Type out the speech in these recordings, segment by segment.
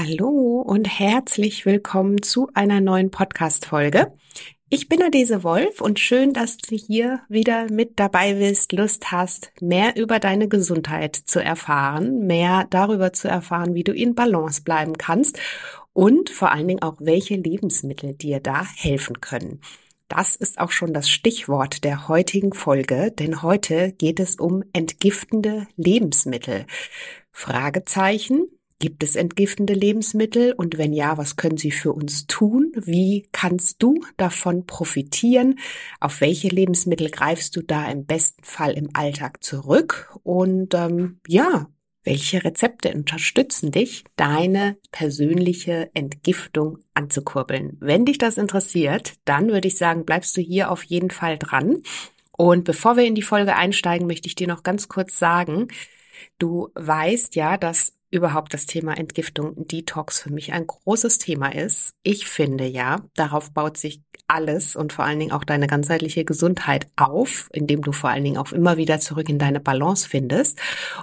Hallo und herzlich willkommen zu einer neuen Podcast-Folge. Ich bin Adese Wolf und schön, dass du hier wieder mit dabei bist, Lust hast, mehr über deine Gesundheit zu erfahren, mehr darüber zu erfahren, wie du in Balance bleiben kannst und vor allen Dingen auch, welche Lebensmittel dir da helfen können. Das ist auch schon das Stichwort der heutigen Folge, denn heute geht es um entgiftende Lebensmittel. Fragezeichen, Gibt es entgiftende Lebensmittel? Und wenn ja, was können sie für uns tun? Wie kannst du davon profitieren? Auf welche Lebensmittel greifst du da im besten Fall im Alltag zurück? Und ähm, ja, welche Rezepte unterstützen dich, deine persönliche Entgiftung anzukurbeln? Wenn dich das interessiert, dann würde ich sagen, bleibst du hier auf jeden Fall dran. Und bevor wir in die Folge einsteigen, möchte ich dir noch ganz kurz sagen, du weißt ja, dass überhaupt das Thema Entgiftung, Detox für mich ein großes Thema ist. Ich finde ja, darauf baut sich alles und vor allen Dingen auch deine ganzheitliche Gesundheit auf, indem du vor allen Dingen auch immer wieder zurück in deine Balance findest.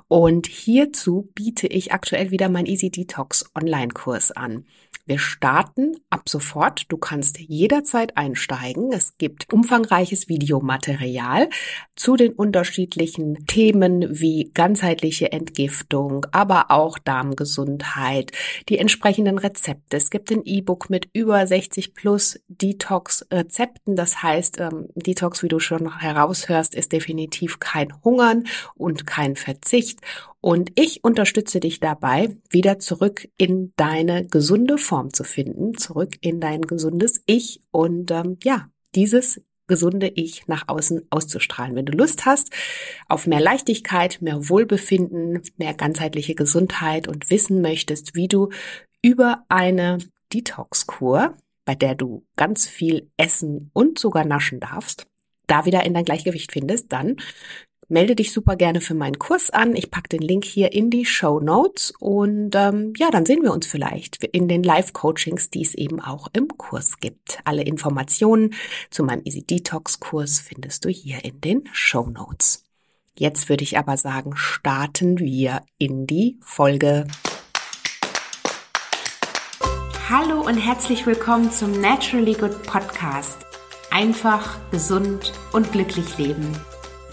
Und hierzu biete ich aktuell wieder mein Easy Detox Online-Kurs an. Wir starten ab sofort. Du kannst jederzeit einsteigen. Es gibt umfangreiches Videomaterial zu den unterschiedlichen Themen wie ganzheitliche Entgiftung, aber auch Darmgesundheit, die entsprechenden Rezepte. Es gibt ein E-Book mit über 60 plus Detox-Rezepten. Das heißt, ähm, Detox, wie du schon heraushörst, ist definitiv kein Hungern und kein Verzicht. Und ich unterstütze dich dabei, wieder zurück in deine gesunde Form zu finden, zurück in dein gesundes Ich und ähm, ja, dieses gesunde Ich nach außen auszustrahlen. Wenn du Lust hast auf mehr Leichtigkeit, mehr Wohlbefinden, mehr ganzheitliche Gesundheit und wissen möchtest, wie du über eine Detox-Kur, bei der du ganz viel essen und sogar naschen darfst, da wieder in dein Gleichgewicht findest, dann melde dich super gerne für meinen Kurs an. Ich packe den Link hier in die Show Notes und ähm, ja, dann sehen wir uns vielleicht in den Live-Coachings, die es eben auch im Kurs gibt. Alle Informationen zu meinem Easy Detox Kurs findest du hier in den Show Notes. Jetzt würde ich aber sagen, starten wir in die Folge. Hallo und herzlich willkommen zum Naturally Good Podcast. Einfach, gesund und glücklich leben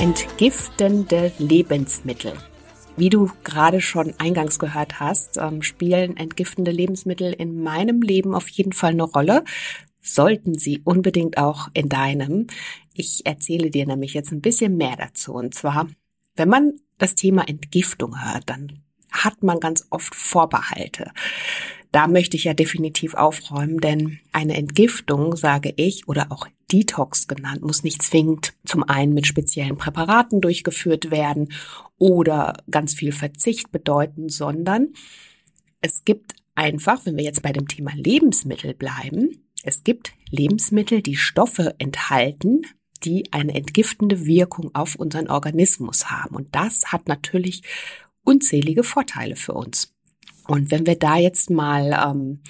Entgiftende Lebensmittel. Wie du gerade schon eingangs gehört hast, ähm, spielen entgiftende Lebensmittel in meinem Leben auf jeden Fall eine Rolle. Sollten sie unbedingt auch in deinem. Ich erzähle dir nämlich jetzt ein bisschen mehr dazu. Und zwar, wenn man das Thema Entgiftung hört, dann hat man ganz oft Vorbehalte. Da möchte ich ja definitiv aufräumen, denn eine Entgiftung, sage ich, oder auch Detox genannt, muss nicht zwingend zum einen mit speziellen Präparaten durchgeführt werden oder ganz viel Verzicht bedeuten, sondern es gibt einfach, wenn wir jetzt bei dem Thema Lebensmittel bleiben, es gibt Lebensmittel, die Stoffe enthalten, die eine entgiftende Wirkung auf unseren Organismus haben. Und das hat natürlich unzählige Vorteile für uns. Und wenn wir da jetzt mal ähm,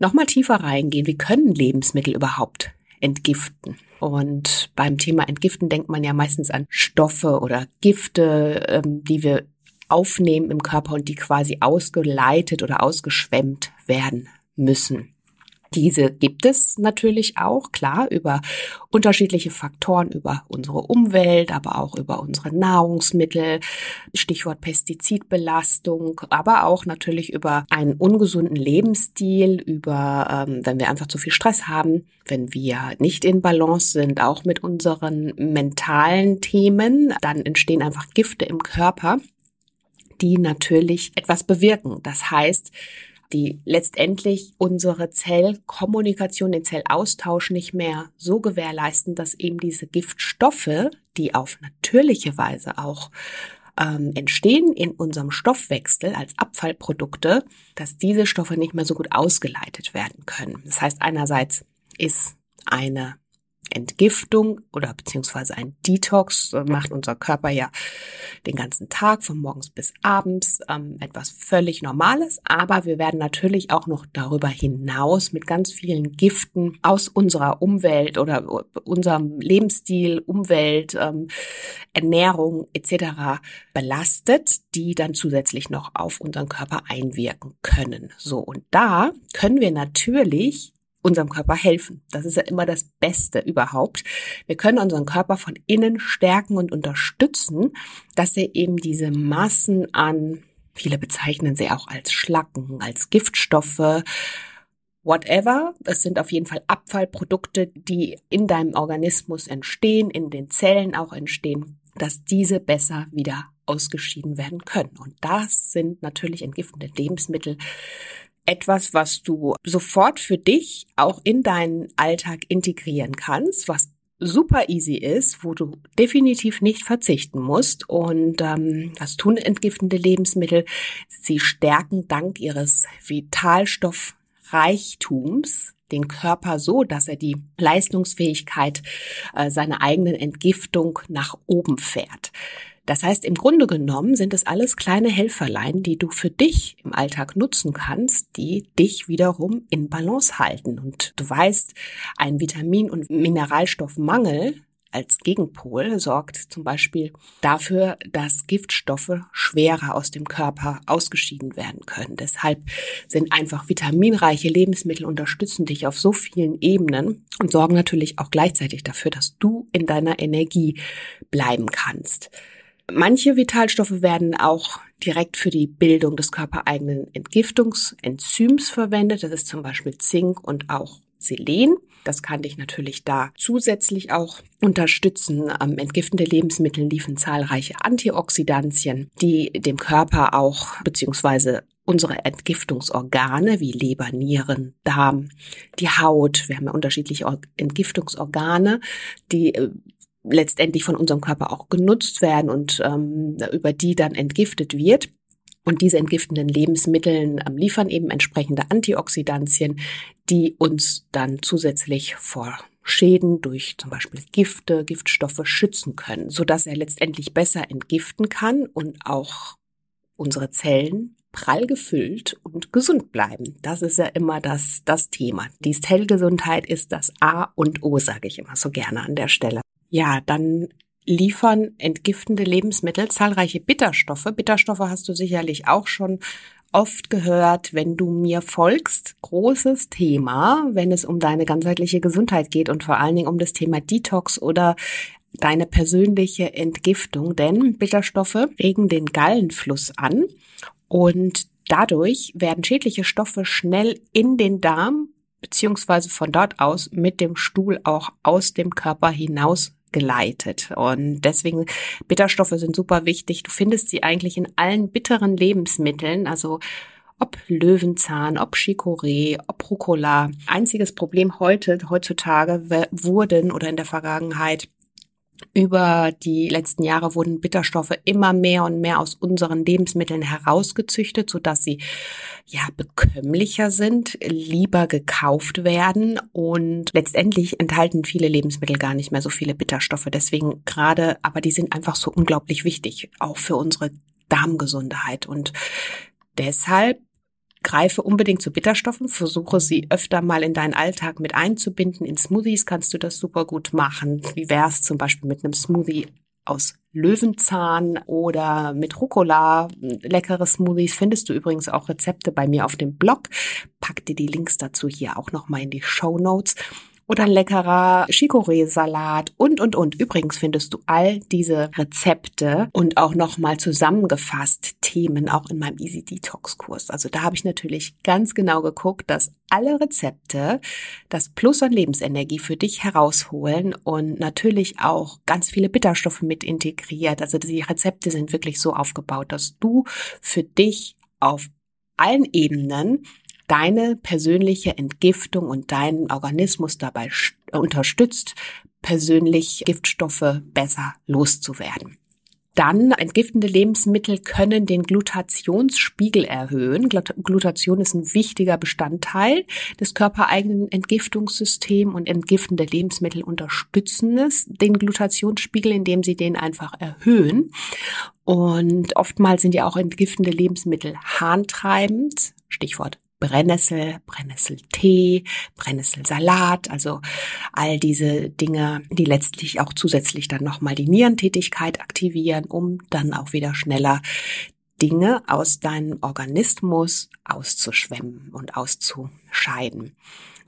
noch mal tiefer reingehen, wie können Lebensmittel überhaupt entgiften? Und beim Thema Entgiften denkt man ja meistens an Stoffe oder Gifte, ähm, die wir aufnehmen im Körper und die quasi ausgeleitet oder ausgeschwemmt werden müssen. Diese gibt es natürlich auch, klar, über unterschiedliche Faktoren, über unsere Umwelt, aber auch über unsere Nahrungsmittel, Stichwort Pestizidbelastung, aber auch natürlich über einen ungesunden Lebensstil, über, ähm, wenn wir einfach zu viel Stress haben, wenn wir nicht in Balance sind, auch mit unseren mentalen Themen, dann entstehen einfach Gifte im Körper, die natürlich etwas bewirken. Das heißt, die letztendlich unsere Zellkommunikation, den Zellaustausch nicht mehr so gewährleisten, dass eben diese Giftstoffe, die auf natürliche Weise auch ähm, entstehen in unserem Stoffwechsel als Abfallprodukte, dass diese Stoffe nicht mehr so gut ausgeleitet werden können. Das heißt, einerseits ist eine Entgiftung oder beziehungsweise ein Detox macht unser Körper ja den ganzen Tag, von morgens bis abends, ähm, etwas völlig Normales. Aber wir werden natürlich auch noch darüber hinaus mit ganz vielen Giften aus unserer Umwelt oder unserem Lebensstil, Umwelt, ähm, Ernährung etc. belastet, die dann zusätzlich noch auf unseren Körper einwirken können. So, und da können wir natürlich unserem Körper helfen. Das ist ja immer das Beste überhaupt. Wir können unseren Körper von innen stärken und unterstützen, dass er eben diese Massen an, viele bezeichnen sie auch als Schlacken, als Giftstoffe, whatever. Es sind auf jeden Fall Abfallprodukte, die in deinem Organismus entstehen, in den Zellen auch entstehen, dass diese besser wieder ausgeschieden werden können. Und das sind natürlich entgiftende Lebensmittel, etwas, was du sofort für dich auch in deinen Alltag integrieren kannst, was super easy ist, wo du definitiv nicht verzichten musst. Und ähm, was tun entgiftende Lebensmittel? Sie stärken dank ihres Vitalstoffreichtums den Körper so, dass er die Leistungsfähigkeit äh, seiner eigenen Entgiftung nach oben fährt. Das heißt, im Grunde genommen sind es alles kleine Helferlein, die du für dich im Alltag nutzen kannst, die dich wiederum in Balance halten. Und du weißt, ein Vitamin- und Mineralstoffmangel als Gegenpol sorgt zum Beispiel dafür, dass Giftstoffe schwerer aus dem Körper ausgeschieden werden können. Deshalb sind einfach vitaminreiche Lebensmittel unterstützen dich auf so vielen Ebenen und sorgen natürlich auch gleichzeitig dafür, dass du in deiner Energie bleiben kannst. Manche Vitalstoffe werden auch direkt für die Bildung des körpereigenen Entgiftungsenzyms verwendet. Das ist zum Beispiel Zink und auch Selen. Das kann dich natürlich da zusätzlich auch unterstützen. Ähm, entgiftende Lebensmittel liefern zahlreiche Antioxidantien, die dem Körper auch beziehungsweise unsere Entgiftungsorgane wie Leber, Nieren, Darm, die Haut. Wir haben ja unterschiedliche Entgiftungsorgane, die äh, letztendlich von unserem Körper auch genutzt werden und ähm, über die dann entgiftet wird. Und diese entgiftenden Lebensmittel ähm, liefern eben entsprechende Antioxidantien, die uns dann zusätzlich vor Schäden durch zum Beispiel Gifte, Giftstoffe schützen können, so dass er letztendlich besser entgiften kann und auch unsere Zellen prall gefüllt und gesund bleiben. Das ist ja immer das, das Thema. Die Zellgesundheit ist das A und O, sage ich immer so gerne an der Stelle. Ja, dann liefern entgiftende Lebensmittel zahlreiche Bitterstoffe. Bitterstoffe hast du sicherlich auch schon oft gehört, wenn du mir folgst. Großes Thema, wenn es um deine ganzheitliche Gesundheit geht und vor allen Dingen um das Thema Detox oder deine persönliche Entgiftung, denn Bitterstoffe regen den Gallenfluss an und dadurch werden schädliche Stoffe schnell in den Darm beziehungsweise von dort aus mit dem Stuhl auch aus dem Körper hinaus geleitet. Und deswegen Bitterstoffe sind super wichtig. Du findest sie eigentlich in allen bitteren Lebensmitteln, also ob Löwenzahn, ob Chicorée, ob Rucola. Einziges Problem heute, heutzutage wurden oder in der Vergangenheit über die letzten Jahre wurden Bitterstoffe immer mehr und mehr aus unseren Lebensmitteln herausgezüchtet, so dass sie ja bekömmlicher sind, lieber gekauft werden und letztendlich enthalten viele Lebensmittel gar nicht mehr so viele Bitterstoffe. Deswegen gerade, aber die sind einfach so unglaublich wichtig, auch für unsere Darmgesundheit und Deshalb Greife unbedingt zu Bitterstoffen, versuche sie öfter mal in deinen Alltag mit einzubinden. In Smoothies kannst du das super gut machen. Wie wär's zum Beispiel mit einem Smoothie aus Löwenzahn oder mit Rucola. Leckere Smoothies findest du übrigens auch Rezepte bei mir auf dem Blog. Pack dir die Links dazu hier auch nochmal in die Show Notes oder ein leckerer Chicorée-Salat und, und, und. Übrigens findest du all diese Rezepte und auch nochmal zusammengefasst Themen auch in meinem Easy Detox Kurs. Also da habe ich natürlich ganz genau geguckt, dass alle Rezepte das Plus an Lebensenergie für dich herausholen und natürlich auch ganz viele Bitterstoffe mit integriert. Also die Rezepte sind wirklich so aufgebaut, dass du für dich auf allen Ebenen deine persönliche Entgiftung und deinen Organismus dabei unterstützt, persönlich Giftstoffe besser loszuwerden. Dann entgiftende Lebensmittel können den Glutationsspiegel erhöhen. Glutation ist ein wichtiger Bestandteil des körpereigenen Entgiftungssystems und entgiftende Lebensmittel unterstützen es, den Glutationsspiegel, indem sie den einfach erhöhen. Und oftmals sind ja auch entgiftende Lebensmittel harntreibend. Stichwort Brennnessel, Brennnesseltee, Brennnesselsalat, also all diese Dinge, die letztlich auch zusätzlich dann nochmal die Nierentätigkeit aktivieren, um dann auch wieder schneller Dinge aus deinem Organismus auszuschwemmen und auszuscheiden.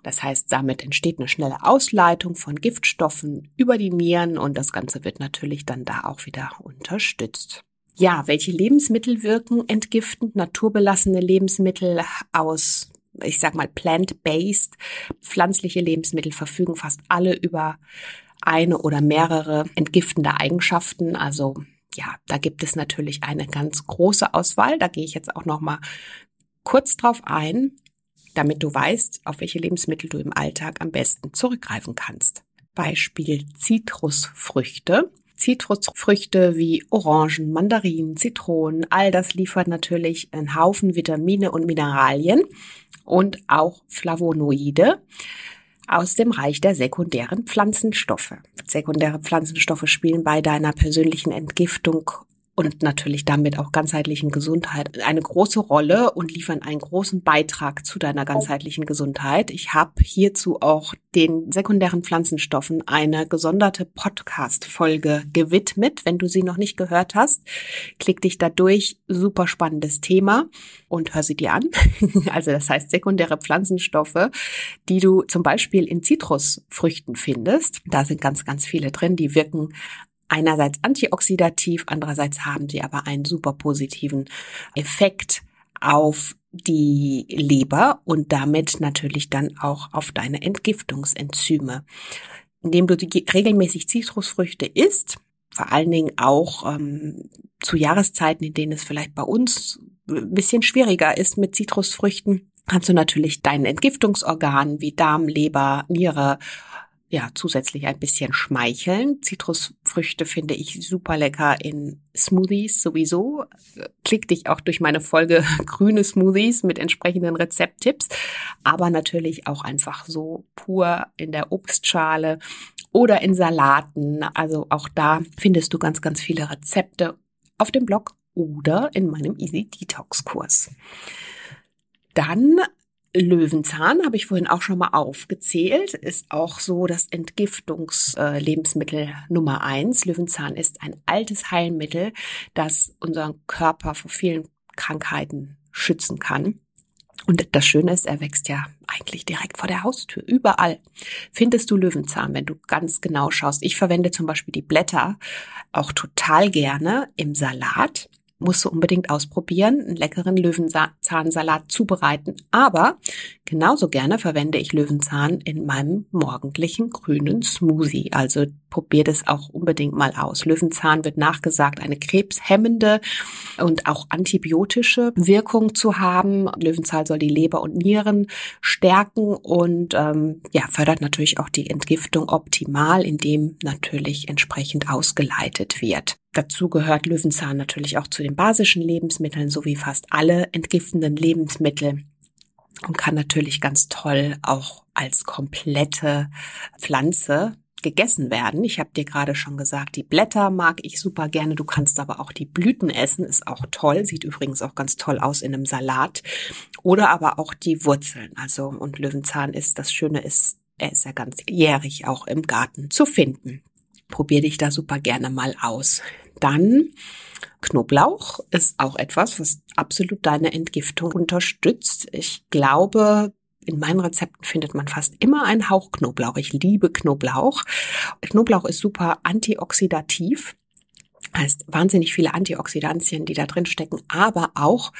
Das heißt, damit entsteht eine schnelle Ausleitung von Giftstoffen über die Nieren und das Ganze wird natürlich dann da auch wieder unterstützt. Ja, welche Lebensmittel wirken entgiftend? Naturbelassene Lebensmittel aus, ich sag mal, plant-based, pflanzliche Lebensmittel verfügen fast alle über eine oder mehrere entgiftende Eigenschaften. Also ja, da gibt es natürlich eine ganz große Auswahl. Da gehe ich jetzt auch noch mal kurz drauf ein, damit du weißt, auf welche Lebensmittel du im Alltag am besten zurückgreifen kannst. Beispiel Zitrusfrüchte. Zitrusfrüchte wie Orangen, Mandarinen, Zitronen, all das liefert natürlich einen Haufen Vitamine und Mineralien und auch Flavonoide aus dem Reich der sekundären Pflanzenstoffe. Sekundäre Pflanzenstoffe spielen bei deiner persönlichen Entgiftung und natürlich damit auch ganzheitlichen Gesundheit eine große Rolle und liefern einen großen Beitrag zu deiner ganzheitlichen Gesundheit. Ich habe hierzu auch den sekundären Pflanzenstoffen eine gesonderte Podcast-Folge gewidmet. Wenn du sie noch nicht gehört hast, klick dich da durch. Super spannendes Thema und hör sie dir an. Also das heißt sekundäre Pflanzenstoffe, die du zum Beispiel in Zitrusfrüchten findest. Da sind ganz, ganz viele drin. Die wirken einerseits antioxidativ, andererseits haben sie aber einen super positiven Effekt auf die Leber und damit natürlich dann auch auf deine Entgiftungsenzyme. Indem du regelmäßig Zitrusfrüchte isst, vor allen Dingen auch ähm, zu Jahreszeiten, in denen es vielleicht bei uns ein bisschen schwieriger ist mit Zitrusfrüchten, kannst du natürlich deinen Entgiftungsorganen wie Darm, Leber, Niere ja, zusätzlich ein bisschen schmeicheln. Zitrusfrüchte finde ich super lecker in Smoothies sowieso. Klick dich auch durch meine Folge grüne Smoothies mit entsprechenden Rezepttipps, aber natürlich auch einfach so pur in der Obstschale oder in Salaten. Also auch da findest du ganz, ganz viele Rezepte auf dem Blog oder in meinem Easy Detox Kurs. Dann Löwenzahn habe ich vorhin auch schon mal aufgezählt, ist auch so das Entgiftungslebensmittel äh, Nummer eins. Löwenzahn ist ein altes Heilmittel, das unseren Körper vor vielen Krankheiten schützen kann. Und das Schöne ist, er wächst ja eigentlich direkt vor der Haustür. Überall findest du Löwenzahn, wenn du ganz genau schaust. Ich verwende zum Beispiel die Blätter auch total gerne im Salat musst du unbedingt ausprobieren, einen leckeren Löwenzahnsalat zubereiten. Aber genauso gerne verwende ich Löwenzahn in meinem morgendlichen grünen Smoothie. Also probier das auch unbedingt mal aus. Löwenzahn wird nachgesagt, eine krebshemmende und auch antibiotische Wirkung zu haben. Löwenzahn soll die Leber und Nieren stärken und ähm, ja, fördert natürlich auch die Entgiftung optimal, indem natürlich entsprechend ausgeleitet wird. Dazu gehört Löwenzahn natürlich auch zu den basischen Lebensmitteln sowie fast alle entgiftenden Lebensmittel und kann natürlich ganz toll auch als komplette Pflanze gegessen werden. Ich habe dir gerade schon gesagt, die Blätter mag ich super gerne. Du kannst aber auch die Blüten essen, ist auch toll. Sieht übrigens auch ganz toll aus in einem Salat. Oder aber auch die Wurzeln. Also und Löwenzahn ist das Schöne ist, er ist ja ganzjährig auch im Garten zu finden. Probier dich da super gerne mal aus. Dann Knoblauch ist auch etwas, was absolut deine Entgiftung unterstützt. Ich glaube, in meinen Rezepten findet man fast immer einen Hauch Knoblauch. Ich liebe Knoblauch. Knoblauch ist super antioxidativ. Heißt wahnsinnig viele Antioxidantien, die da drin stecken, aber auch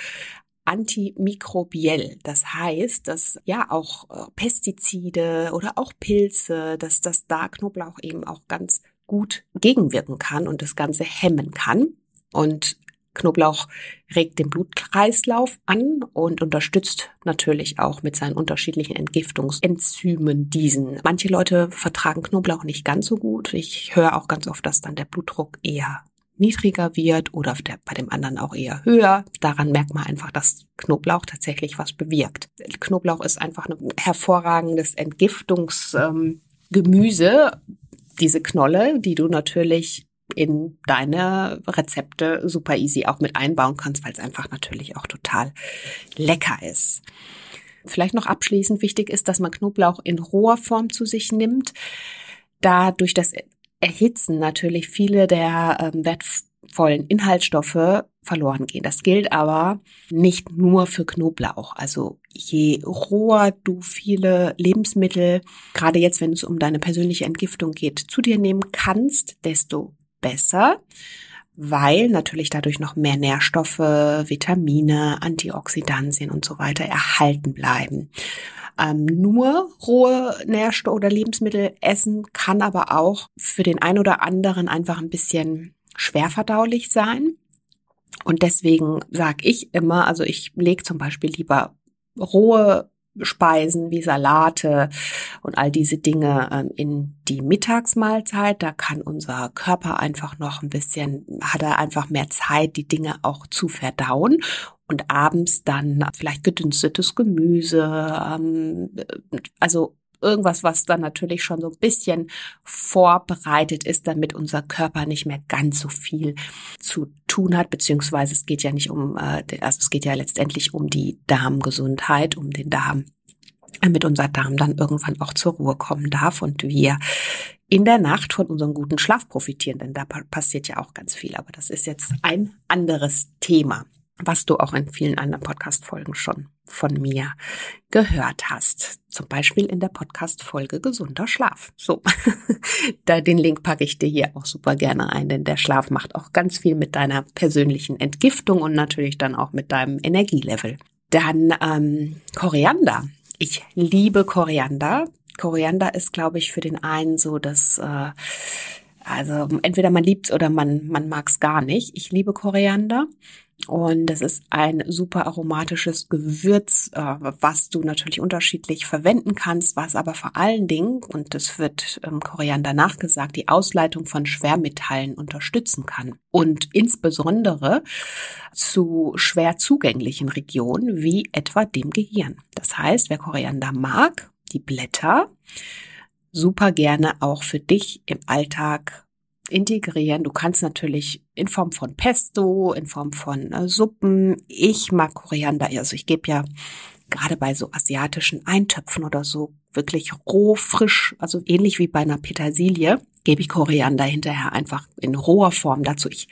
antimikrobiell. Das heißt, dass ja auch äh, Pestizide oder auch Pilze, dass das da Knoblauch eben auch ganz gut gegenwirken kann und das Ganze hemmen kann. Und Knoblauch regt den Blutkreislauf an und unterstützt natürlich auch mit seinen unterschiedlichen Entgiftungsenzymen diesen. Manche Leute vertragen Knoblauch nicht ganz so gut. Ich höre auch ganz oft, dass dann der Blutdruck eher niedriger wird oder der, bei dem anderen auch eher höher. Daran merkt man einfach, dass Knoblauch tatsächlich was bewirkt. Knoblauch ist einfach ein hervorragendes Entgiftungsgemüse. Ähm, Diese Knolle, die du natürlich in deine Rezepte super easy auch mit einbauen kannst, weil es einfach natürlich auch total lecker ist. Vielleicht noch abschließend wichtig ist, dass man Knoblauch in roher Form zu sich nimmt, da durch das Erhitzen natürlich viele der ähm, wertvollen Inhaltsstoffe verloren gehen. Das gilt aber nicht nur für Knoblauch. Also je roher du viele Lebensmittel, gerade jetzt, wenn es um deine persönliche Entgiftung geht, zu dir nehmen kannst, desto besser weil natürlich dadurch noch mehr Nährstoffe, Vitamine, Antioxidantien und so weiter erhalten bleiben. Ähm, nur rohe Nährstoffe oder Lebensmittel essen kann aber auch für den einen oder anderen einfach ein bisschen schwer verdaulich sein. Und deswegen sage ich immer, also ich lege zum Beispiel lieber rohe Speisen wie Salate und all diese Dinge ähm, in die Mittagsmahlzeit. Da kann unser Körper einfach noch ein bisschen, hat er einfach mehr Zeit, die Dinge auch zu verdauen. Und abends dann vielleicht gedünstetes Gemüse, ähm, also irgendwas, was dann natürlich schon so ein bisschen vorbereitet ist, damit unser Körper nicht mehr ganz so viel zu tun hat, beziehungsweise es geht ja nicht um, äh, also es geht ja letztendlich um die Darmgesundheit, um den Darm, damit unser Darm dann irgendwann auch zur Ruhe kommen darf und wir in der Nacht von unserem guten Schlaf profitieren, denn da passiert ja auch ganz viel. Aber das ist jetzt ein anderes Thema was du auch in vielen anderen Podcast-Folgen schon von mir gehört hast. Zum Beispiel in der Podcast-Folge Gesunder Schlaf. So, da den Link packe ich dir hier auch super gerne ein, denn der Schlaf macht auch ganz viel mit deiner persönlichen Entgiftung und natürlich dann auch mit deinem Energielevel. Dann ähm, Koriander. Ich liebe Koriander. Koriander ist, glaube ich, für den einen so das äh, also entweder man liebt's oder man, man mag's gar nicht. Ich liebe Koriander. Und das ist ein super aromatisches Gewürz, äh, was du natürlich unterschiedlich verwenden kannst, was aber vor allen Dingen, und das wird ähm, Koriander nachgesagt, die Ausleitung von Schwermetallen unterstützen kann. Und insbesondere zu schwer zugänglichen Regionen wie etwa dem Gehirn. Das heißt, wer Koriander mag, die Blätter, super gerne auch für dich im Alltag integrieren. Du kannst natürlich in Form von Pesto, in Form von äh, Suppen. Ich mag Koriander, also ich gebe ja gerade bei so asiatischen Eintöpfen oder so wirklich roh, frisch, also ähnlich wie bei einer Petersilie, gebe ich Koriander hinterher einfach in roher Form dazu. Ich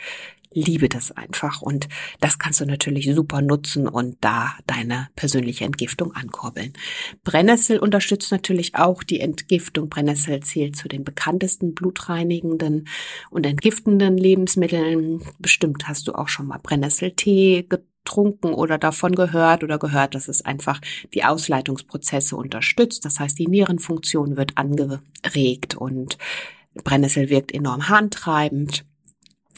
liebe das einfach und das kannst du natürlich super nutzen und da deine persönliche Entgiftung ankurbeln. Brennnessel unterstützt natürlich auch die Entgiftung. Brennnessel zählt zu den bekanntesten blutreinigenden und entgiftenden Lebensmitteln. Bestimmt hast du auch schon mal Brennnesseltee getrunken oder davon gehört oder gehört, dass es einfach die Ausleitungsprozesse unterstützt. Das heißt, die Nierenfunktion wird angeregt und Brennnessel wirkt enorm harntreibend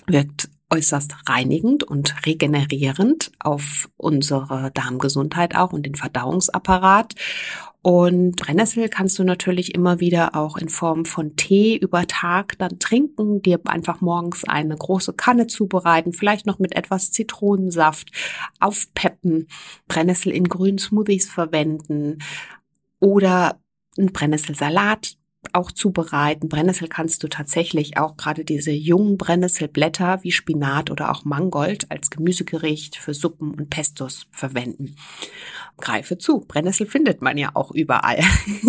wirkt äußerst reinigend und regenerierend auf unsere Darmgesundheit auch und den Verdauungsapparat. Und Brennnessel kannst du natürlich immer wieder auch in Form von Tee über Tag dann trinken, dir einfach morgens eine große Kanne zubereiten, vielleicht noch mit etwas Zitronensaft aufpeppen, Brennnessel in grünen Smoothies verwenden oder einen Brennnesselsalat auch zubereiten. Brennnessel kannst du tatsächlich auch gerade diese jungen Brennnesselblätter wie Spinat oder auch Mangold als Gemüsegericht für Suppen und Pestos verwenden. Greife zu. Brennnessel findet man ja auch überall.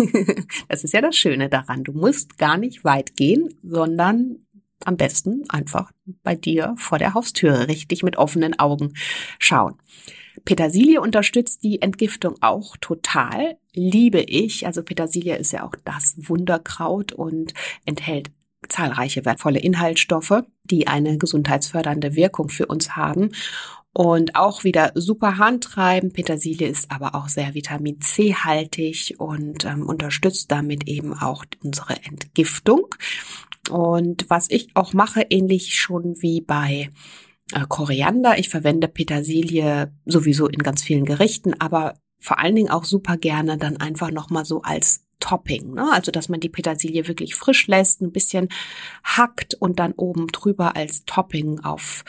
das ist ja das Schöne daran. Du musst gar nicht weit gehen, sondern am besten einfach bei dir vor der Haustüre richtig mit offenen Augen schauen. Petersilie unterstützt die Entgiftung auch total. Liebe ich. Also Petersilie ist ja auch das Wunderkraut und enthält zahlreiche wertvolle Inhaltsstoffe, die eine gesundheitsfördernde Wirkung für uns haben. Und auch wieder super handtreiben. Petersilie ist aber auch sehr Vitamin C haltig und ähm, unterstützt damit eben auch unsere Entgiftung. Und was ich auch mache, ähnlich schon wie bei Koriander. Ich verwende Petersilie sowieso in ganz vielen Gerichten, aber vor allen Dingen auch super gerne dann einfach nochmal so als Topping, ne? also dass man die Petersilie wirklich frisch lässt, ein bisschen hackt und dann oben drüber als Topping auf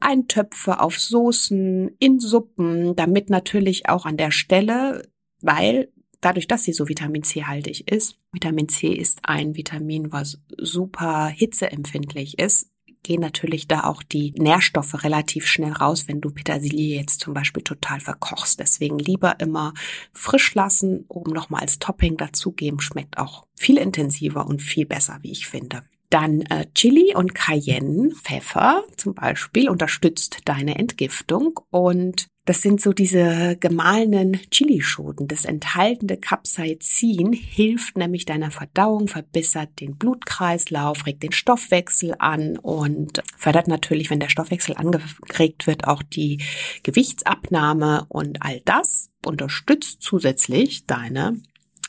Eintöpfe, auf Soßen, in Suppen, damit natürlich auch an der Stelle, weil dadurch, dass sie so Vitamin C haltig ist, Vitamin C ist ein Vitamin, was super hitzeempfindlich ist, gehen natürlich da auch die Nährstoffe relativ schnell raus, wenn du Petersilie jetzt zum Beispiel total verkochst. Deswegen lieber immer frisch lassen, oben nochmal als Topping dazugeben, schmeckt auch viel intensiver und viel besser, wie ich finde. Dann äh, Chili und Cayenne, Pfeffer zum Beispiel, unterstützt deine Entgiftung. Und das sind so diese gemahlenen Chilischoten. Das enthaltene Capsaicin hilft nämlich deiner Verdauung, verbessert den Blutkreislauf, regt den Stoffwechsel an und fördert natürlich, wenn der Stoffwechsel angeregt wird, auch die Gewichtsabnahme und all das unterstützt zusätzlich deine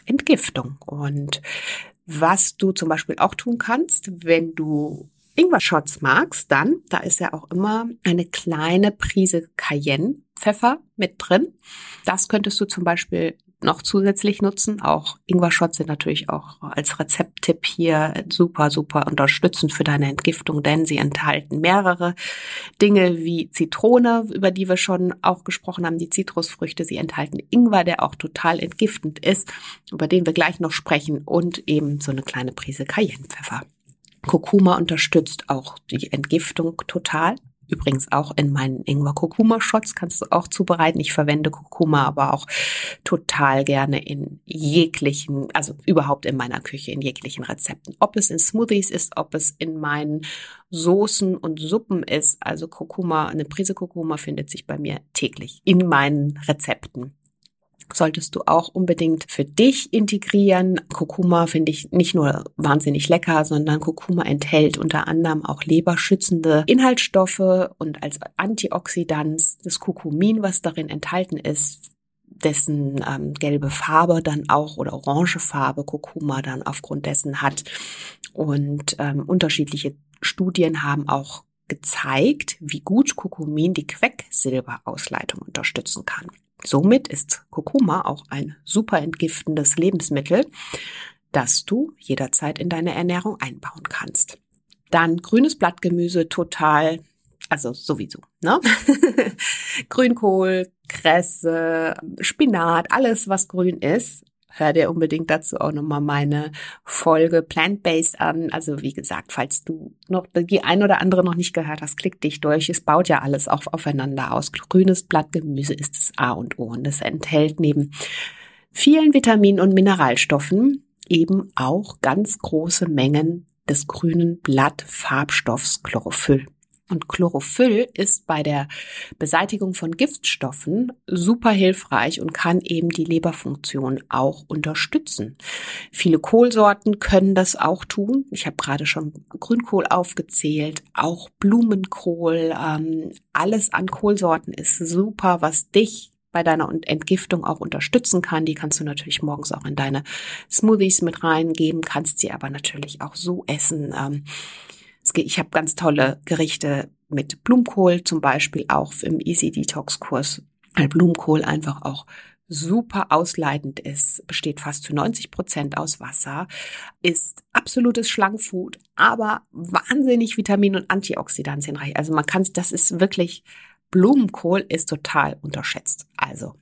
Entgiftung. Und was du zum Beispiel auch tun kannst, wenn du Ingwer-Shots magst, dann, da ist ja auch immer eine kleine Prise Cayenne-Pfeffer mit drin. Das könntest du zum Beispiel noch zusätzlich nutzen. Auch Ingwer-Shots sind natürlich auch als Rezepttipp hier super, super unterstützend für deine Entgiftung, denn sie enthalten mehrere Dinge wie Zitrone, über die wir schon auch gesprochen haben, die Zitrusfrüchte. Sie enthalten Ingwer, der auch total entgiftend ist, über den wir gleich noch sprechen und eben so eine kleine Prise Cayennepfeffer. Kurkuma unterstützt auch die Entgiftung total. Übrigens auch in meinen Ingwer-Kurkuma-Shots kannst du auch zubereiten. Ich verwende Kurkuma aber auch total gerne in jeglichen, also überhaupt in meiner Küche, in jeglichen Rezepten. Ob es in Smoothies ist, ob es in meinen Soßen und Suppen ist. Also Kurkuma, eine Prise Kurkuma findet sich bei mir täglich in meinen Rezepten solltest du auch unbedingt für dich integrieren. Kurkuma finde ich nicht nur wahnsinnig lecker, sondern Kurkuma enthält unter anderem auch leberschützende Inhaltsstoffe und als Antioxidant das Kurkumin, was darin enthalten ist, dessen ähm, gelbe Farbe dann auch oder orange Farbe Kurkuma dann aufgrund dessen hat. Und ähm, unterschiedliche Studien haben auch gezeigt, wie gut Kurkumin die Quecksilberausleitung unterstützen kann. Somit ist Kurkuma auch ein super entgiftendes Lebensmittel, das du jederzeit in deine Ernährung einbauen kannst. Dann grünes Blattgemüse total, also sowieso, ne? Grünkohl, Kresse, Spinat, alles was grün ist, hör dir unbedingt dazu auch nochmal meine Folge Plant-Based an. Also wie gesagt, falls du noch die ein oder andere noch nicht gehört hast, klick dich durch. Es baut ja alles auch aufeinander aus. Grünes Blattgemüse ist das A und O und es enthält neben vielen Vitaminen und Mineralstoffen eben auch ganz große Mengen des grünen Blattfarbstoffs Chlorophyll. Und Chlorophyll ist bei der Beseitigung von Giftstoffen super hilfreich und kann eben die Leberfunktion auch unterstützen. Viele Kohlsorten können das auch tun. Ich habe gerade schon Grünkohl aufgezählt, auch Blumenkohl. Ähm, alles an Kohlsorten ist super, was dich bei deiner Entgiftung auch unterstützen kann. Die kannst du natürlich morgens auch in deine Smoothies mit reingeben, kannst sie aber natürlich auch so essen. Ähm, ich habe ganz tolle Gerichte mit Blumenkohl zum Beispiel auch im Easy Detox Kurs, weil Blumenkohl einfach auch super ausleitend ist, besteht fast zu 90 Prozent aus Wasser, ist absolutes Schlankfood, aber wahnsinnig Vitamin- und Antioxidantienreich. Also man kann, das ist wirklich, Blumenkohl ist total unterschätzt. Also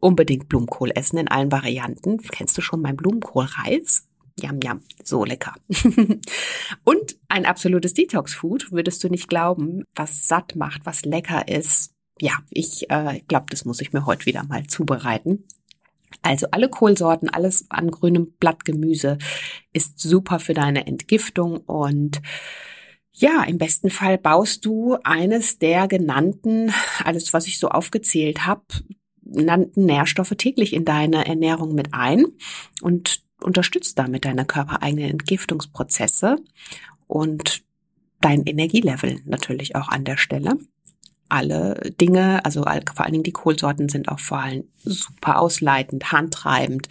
unbedingt Blumenkohl essen in allen Varianten. Kennst du schon mein Blumenkohlreis? Yam, yam, so lecker. und ein absolutes Detox-Food, würdest du nicht glauben, was satt macht, was lecker ist. Ja, ich äh, glaube, das muss ich mir heute wieder mal zubereiten. Also alle Kohlsorten, alles an grünem Blattgemüse ist super für deine Entgiftung und ja, im besten Fall baust du eines der genannten, alles was ich so aufgezählt habe, genannten Nährstoffe täglich in deine Ernährung mit ein und unterstützt damit deine körpereigenen Entgiftungsprozesse und dein Energielevel natürlich auch an der Stelle. Alle Dinge, also vor allen Dingen die Kohlsorten sind auch vor allem super ausleitend, handtreibend,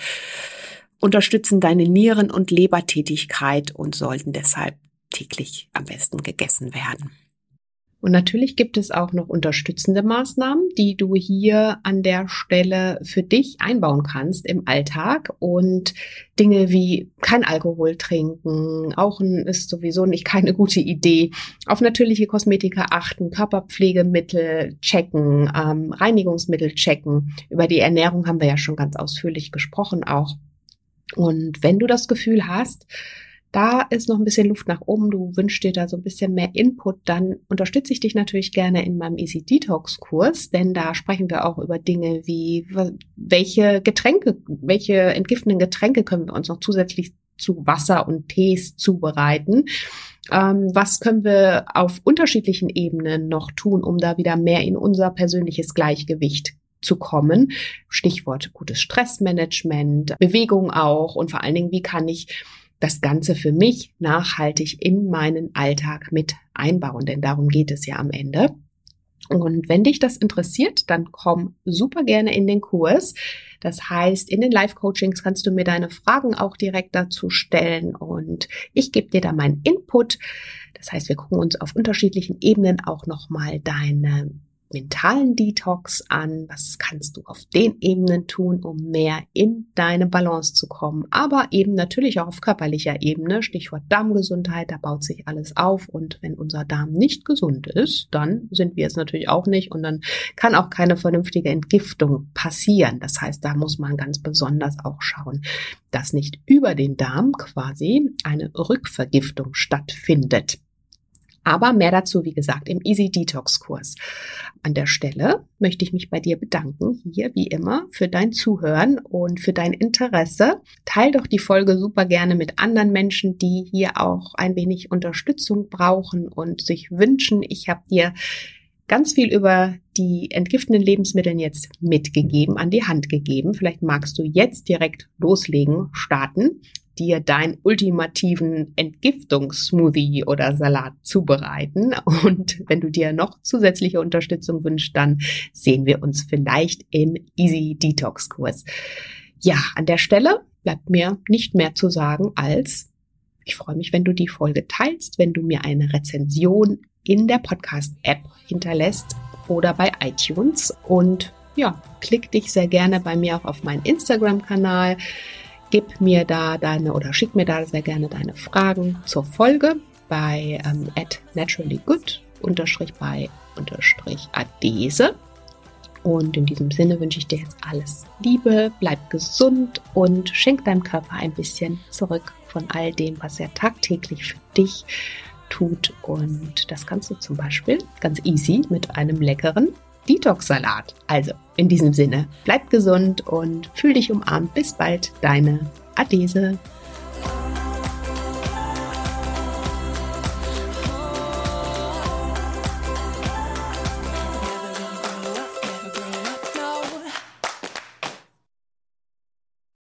unterstützen deine Nieren- und Lebertätigkeit und sollten deshalb täglich am besten gegessen werden. Und natürlich gibt es auch noch unterstützende Maßnahmen, die du hier an der Stelle für dich einbauen kannst im Alltag. Und Dinge wie kein Alkohol trinken, Rauchen ist sowieso nicht keine gute Idee. Auf natürliche Kosmetika achten, Körperpflegemittel checken, ähm, Reinigungsmittel checken. Über die Ernährung haben wir ja schon ganz ausführlich gesprochen auch. Und wenn du das Gefühl hast, da ist noch ein bisschen Luft nach oben, du wünschst dir da so ein bisschen mehr Input, dann unterstütze ich dich natürlich gerne in meinem Easy Detox Kurs, denn da sprechen wir auch über Dinge wie, welche Getränke, welche entgiftenden Getränke können wir uns noch zusätzlich zu Wasser und Tees zubereiten. Ähm, was können wir auf unterschiedlichen Ebenen noch tun, um da wieder mehr in unser persönliches Gleichgewicht zu kommen. Stichwort gutes Stressmanagement, Bewegung auch und vor allen Dingen, wie kann ich das Ganze für mich nachhaltig in meinen Alltag mit einbauen, denn darum geht es ja am Ende. Und wenn dich das interessiert, dann komm super gerne in den Kurs. Das heißt, in den Live-Coachings kannst du mir deine Fragen auch direkt dazu stellen und ich gebe dir da meinen Input. Das heißt, wir gucken uns auf unterschiedlichen Ebenen auch nochmal deine mentalen Detox an. Was kannst du auf den Ebenen tun, um mehr in deine Balance zu kommen? Aber eben natürlich auch auf körperlicher Ebene. Stichwort Darmgesundheit. Da baut sich alles auf. Und wenn unser Darm nicht gesund ist, dann sind wir es natürlich auch nicht. Und dann kann auch keine vernünftige Entgiftung passieren. Das heißt, da muss man ganz besonders auch schauen, dass nicht über den Darm quasi eine Rückvergiftung stattfindet. Aber mehr dazu, wie gesagt, im Easy Detox Kurs. An der Stelle möchte ich mich bei dir bedanken, hier wie immer, für dein Zuhören und für dein Interesse. Teil doch die Folge super gerne mit anderen Menschen, die hier auch ein wenig Unterstützung brauchen und sich wünschen. Ich habe dir ganz viel über die entgiftenden Lebensmittel jetzt mitgegeben, an die Hand gegeben. Vielleicht magst du jetzt direkt loslegen, starten dir deinen ultimativen Entgiftungssmoothie oder Salat zubereiten. Und wenn du dir noch zusätzliche Unterstützung wünschst, dann sehen wir uns vielleicht im Easy Detox Kurs. Ja, an der Stelle bleibt mir nicht mehr zu sagen als ich freue mich, wenn du die Folge teilst, wenn du mir eine Rezension in der Podcast-App hinterlässt oder bei iTunes. Und ja, klick dich sehr gerne bei mir auch auf meinen Instagram-Kanal gib mir da deine oder schick mir da sehr gerne deine Fragen zur Folge bei ähm, at naturallygood unterstrich bei unterstrich adese. Und in diesem Sinne wünsche ich dir jetzt alles Liebe, bleib gesund und schenk deinem Körper ein bisschen zurück von all dem, was er tagtäglich für dich tut. Und das kannst du zum Beispiel ganz easy mit einem leckeren Detox-Salat. Also in diesem Sinne, bleib gesund und fühl dich umarmt. Bis bald, deine Adese.